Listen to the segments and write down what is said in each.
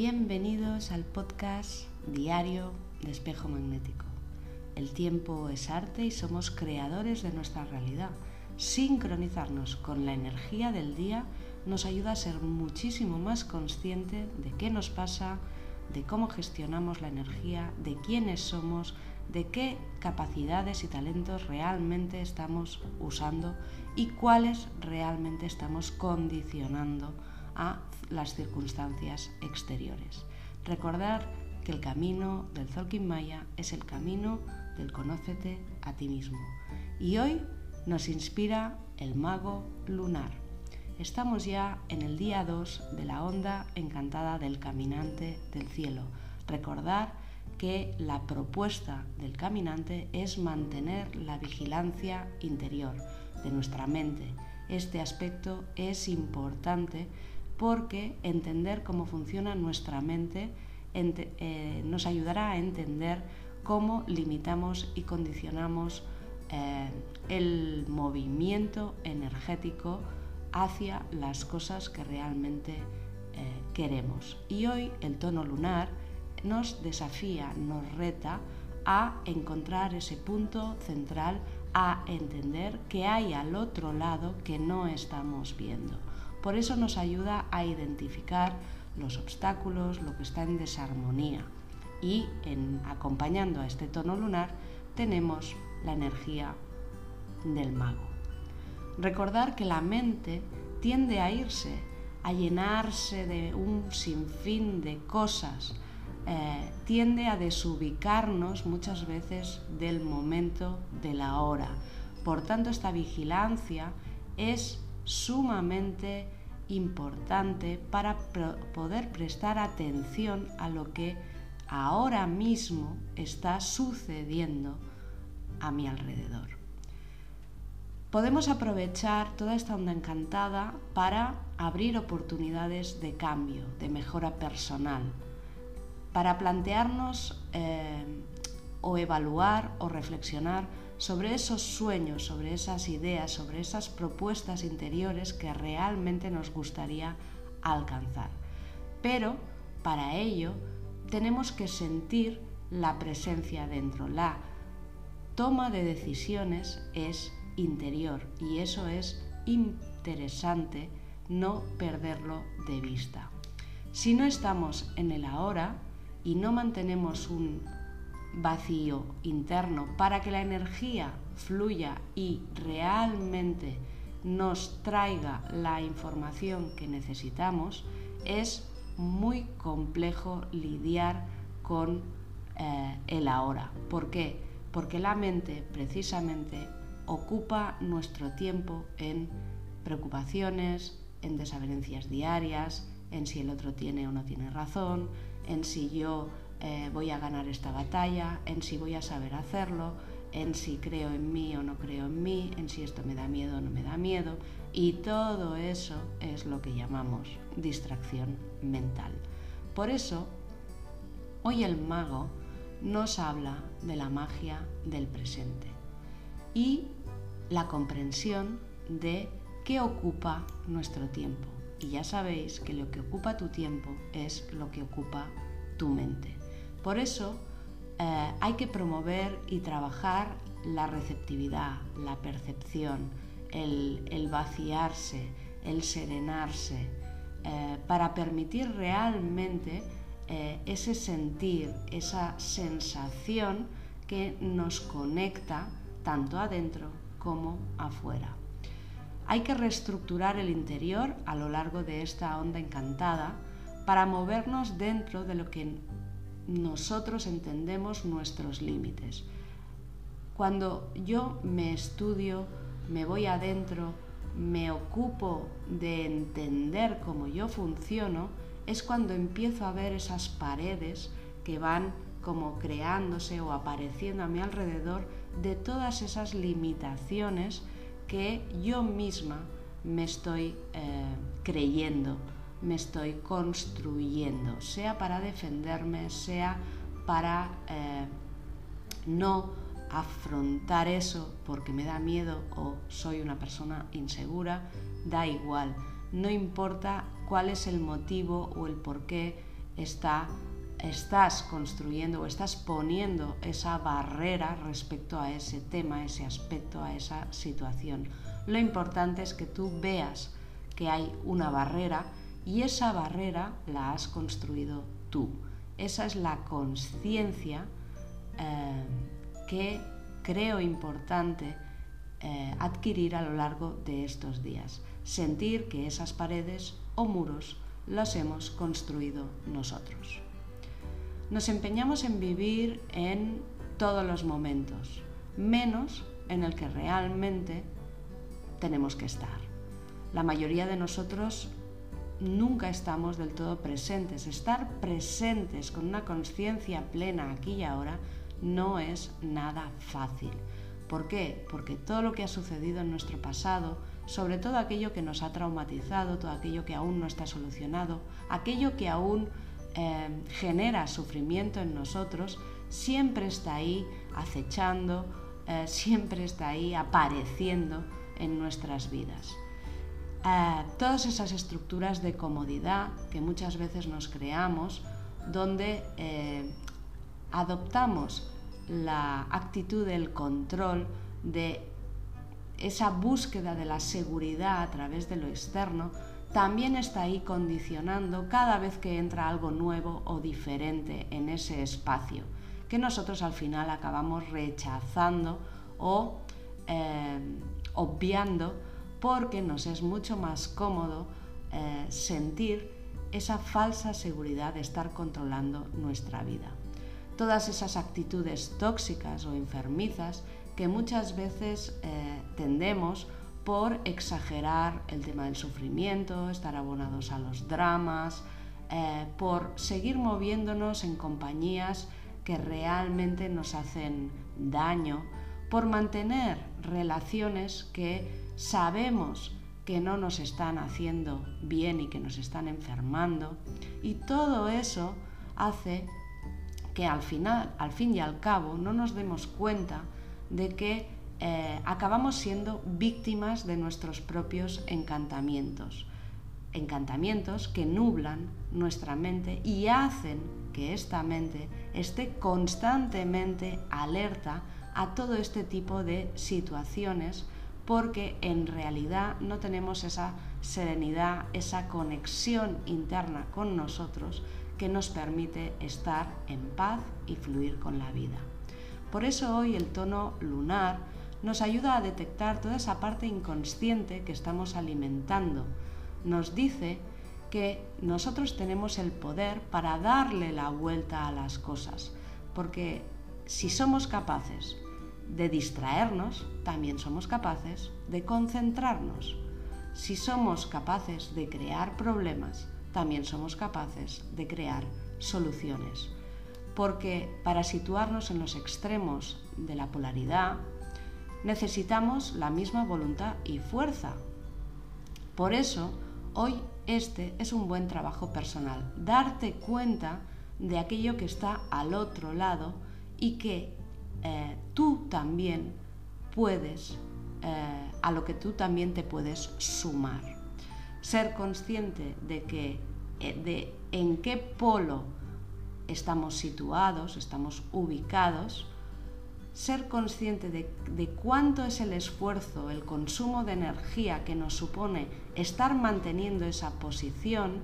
Bienvenidos al podcast diario de espejo magnético. El tiempo es arte y somos creadores de nuestra realidad. Sincronizarnos con la energía del día nos ayuda a ser muchísimo más consciente de qué nos pasa, de cómo gestionamos la energía, de quiénes somos, de qué capacidades y talentos realmente estamos usando y cuáles realmente estamos condicionando a las circunstancias exteriores. Recordar que el camino del Zolkin Maya es el camino del conócete a ti mismo. Y hoy nos inspira el mago lunar. Estamos ya en el día 2 de la onda encantada del caminante del cielo. Recordar que la propuesta del caminante es mantener la vigilancia interior de nuestra mente. Este aspecto es importante porque entender cómo funciona nuestra mente eh, nos ayudará a entender cómo limitamos y condicionamos eh, el movimiento energético hacia las cosas que realmente eh, queremos. Y hoy el tono lunar nos desafía, nos reta a encontrar ese punto central, a entender que hay al otro lado que no estamos viendo. Por eso nos ayuda a identificar los obstáculos, lo que está en desarmonía. Y en, acompañando a este tono lunar tenemos la energía del mago. Recordar que la mente tiende a irse, a llenarse de un sinfín de cosas, eh, tiende a desubicarnos muchas veces del momento de la hora. Por tanto, esta vigilancia es sumamente importante para poder prestar atención a lo que ahora mismo está sucediendo a mi alrededor. Podemos aprovechar toda esta onda encantada para abrir oportunidades de cambio, de mejora personal, para plantearnos eh, o evaluar o reflexionar sobre esos sueños, sobre esas ideas, sobre esas propuestas interiores que realmente nos gustaría alcanzar. Pero para ello tenemos que sentir la presencia dentro. La toma de decisiones es interior y eso es interesante no perderlo de vista. Si no estamos en el ahora y no mantenemos un vacío interno para que la energía fluya y realmente nos traiga la información que necesitamos, es muy complejo lidiar con eh, el ahora. ¿Por qué? Porque la mente precisamente ocupa nuestro tiempo en preocupaciones, en desavenencias diarias, en si el otro tiene o no tiene razón, en si yo eh, voy a ganar esta batalla, en si voy a saber hacerlo, en si creo en mí o no creo en mí, en si esto me da miedo o no me da miedo. Y todo eso es lo que llamamos distracción mental. Por eso, hoy el mago nos habla de la magia del presente y la comprensión de qué ocupa nuestro tiempo. Y ya sabéis que lo que ocupa tu tiempo es lo que ocupa tu mente. Por eso eh, hay que promover y trabajar la receptividad, la percepción, el, vaciarse, el serenarse, eh, para permitir realmente eh, ese sentir, esa sensación que nos conecta tanto adentro como afuera. Hay que reestructurar el interior a lo largo de esta onda encantada para movernos dentro de lo que nosotros entendemos nuestros límites. Cuando yo me estudio, me voy adentro, me ocupo de entender cómo yo funciono, es cuando empiezo a ver esas paredes que van como creándose o apareciendo a mi alrededor de todas esas limitaciones que yo misma me estoy eh, creyendo me estoy construyendo, sea para defenderme, sea para eh, no afrontar eso porque me da miedo o soy una persona insegura, da igual. No importa cuál es el motivo o el por qué está, estás construyendo o estás poniendo esa barrera respecto a ese tema, a ese aspecto, a esa situación. Lo importante es que tú veas que hay una barrera y esa barrera la has construido tú. Esa es la conciencia eh, que creo importante eh, adquirir a lo largo de estos días. Sentir que esas paredes o muros los hemos construido nosotros. Nos empeñamos en vivir en todos los momentos, menos en el que realmente tenemos que estar. La mayoría de nosotros nunca estamos del todo presentes. Estar presentes con una conciencia plena aquí y ahora no es nada fácil. ¿Por qué? Porque todo lo que ha sucedido en nuestro pasado, sobre todo aquello que nos ha traumatizado, todo aquello que aún no está solucionado, aquello que aún eh, genera sufrimiento en nosotros, siempre está ahí acechando, eh, siempre está ahí apareciendo en nuestras vidas. Eh, todas esas estructuras de comodidad que muchas veces nos creamos, donde adoptamos la actitud del control, de esa búsqueda de la seguridad a través de lo externo, también está ahí condicionando cada vez que entra algo nuevo o diferente en ese espacio, que nosotros al final acabamos rechazando o eh, obviando porque nos es mucho más cómodo eh, sentir esa falsa seguridad de estar controlando nuestra vida. Todas esas actitudes tóxicas o enfermizas que muchas veces eh, tendemos por exagerar el tema del sufrimiento, estar abonados a los dramas, eh, por seguir moviéndonos en compañías que realmente nos hacen daño, por mantener relaciones que sabemos que no nos están haciendo bien y que nos están enfermando. Y todo eso hace que al final, al fin y al cabo, no nos demos cuenta de que eh, acabamos siendo víctimas de nuestros propios encantamientos. Encantamientos que nublan nuestra mente y hacen que esta mente esté constantemente alerta a todo este tipo de situaciones porque en realidad no tenemos esa serenidad, esa conexión interna con nosotros que nos permite estar en paz y fluir con la vida. Por eso hoy el tono lunar nos ayuda a detectar toda esa parte inconsciente que estamos alimentando. Nos dice que nosotros tenemos el poder para darle la vuelta a las cosas, porque si somos capaces de distraernos, también somos capaces de concentrarnos. Si somos capaces de crear problemas, también somos capaces de crear soluciones. Porque para situarnos en los extremos de la polaridad, necesitamos la misma voluntad y fuerza. Por eso, hoy este es un buen trabajo personal, darte cuenta de aquello que está al otro lado y que eh, tú también puedes, eh, a lo que tú también te puedes sumar. Ser consciente de que eh, de en qué polo estamos situados, estamos ubicados, ser consciente de, de, cuánto es el esfuerzo, el consumo de energía que nos supone estar manteniendo esa posición,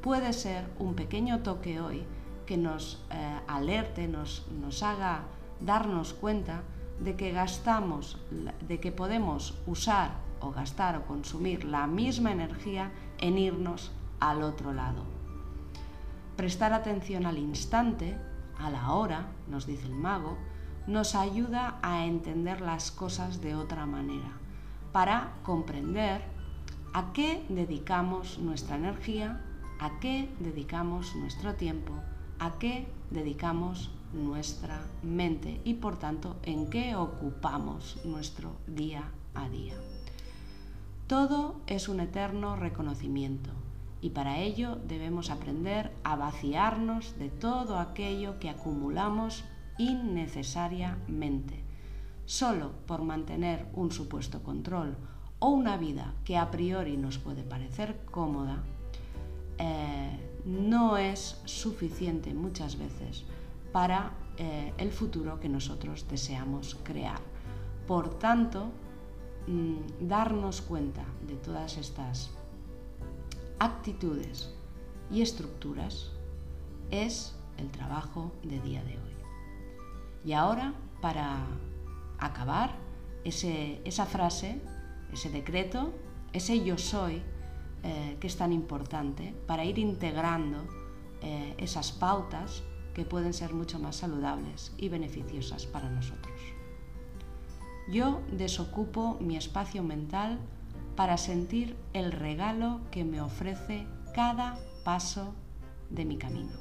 puede ser un pequeño toque hoy que nos eh, alerte, nos, nos haga darnos cuenta de que gastamos, de que podemos usar o gastar o consumir la misma energía en irnos al otro lado. Prestar atención al instante, a la hora, nos dice el mago, nos ayuda a entender las cosas de otra manera, para comprender a qué dedicamos nuestra energía, a qué dedicamos nuestro tiempo, a qué dedicamos nuestra mente y por tanto en qué ocupamos nuestro día a día. Todo es un eterno reconocimiento y para ello debemos aprender a vaciarnos de todo aquello que acumulamos innecesariamente, solo por mantener un supuesto control o una vida que a priori nos puede parecer cómoda, eh, no es suficiente muchas veces para eh, el futuro que nosotros deseamos crear. Por tanto, mm, darnos cuenta de todas estas actitudes y estructuras es el trabajo de día de hoy. Y ahora, para acabar, esa frase, ese decreto, ese yo soy, eh, que es tan importante para ir integrando eh, esas pautas que pueden ser mucho más saludables y beneficiosas para nosotros. Yo desocupo mi espacio mental para sentir el regalo que me ofrece cada paso de mi camino.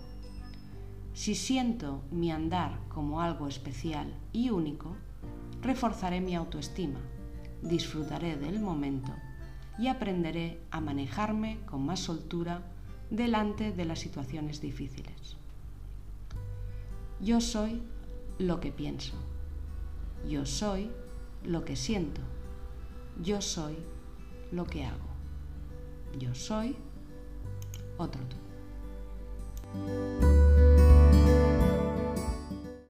Si siento mi andar como algo especial y único, reforzaré mi autoestima, disfrutaré del momento y aprenderé a manejarme con más soltura delante de las situaciones difíciles. Yo soy lo que pienso. Yo soy lo que siento. Yo soy lo que hago. Yo soy otro tú.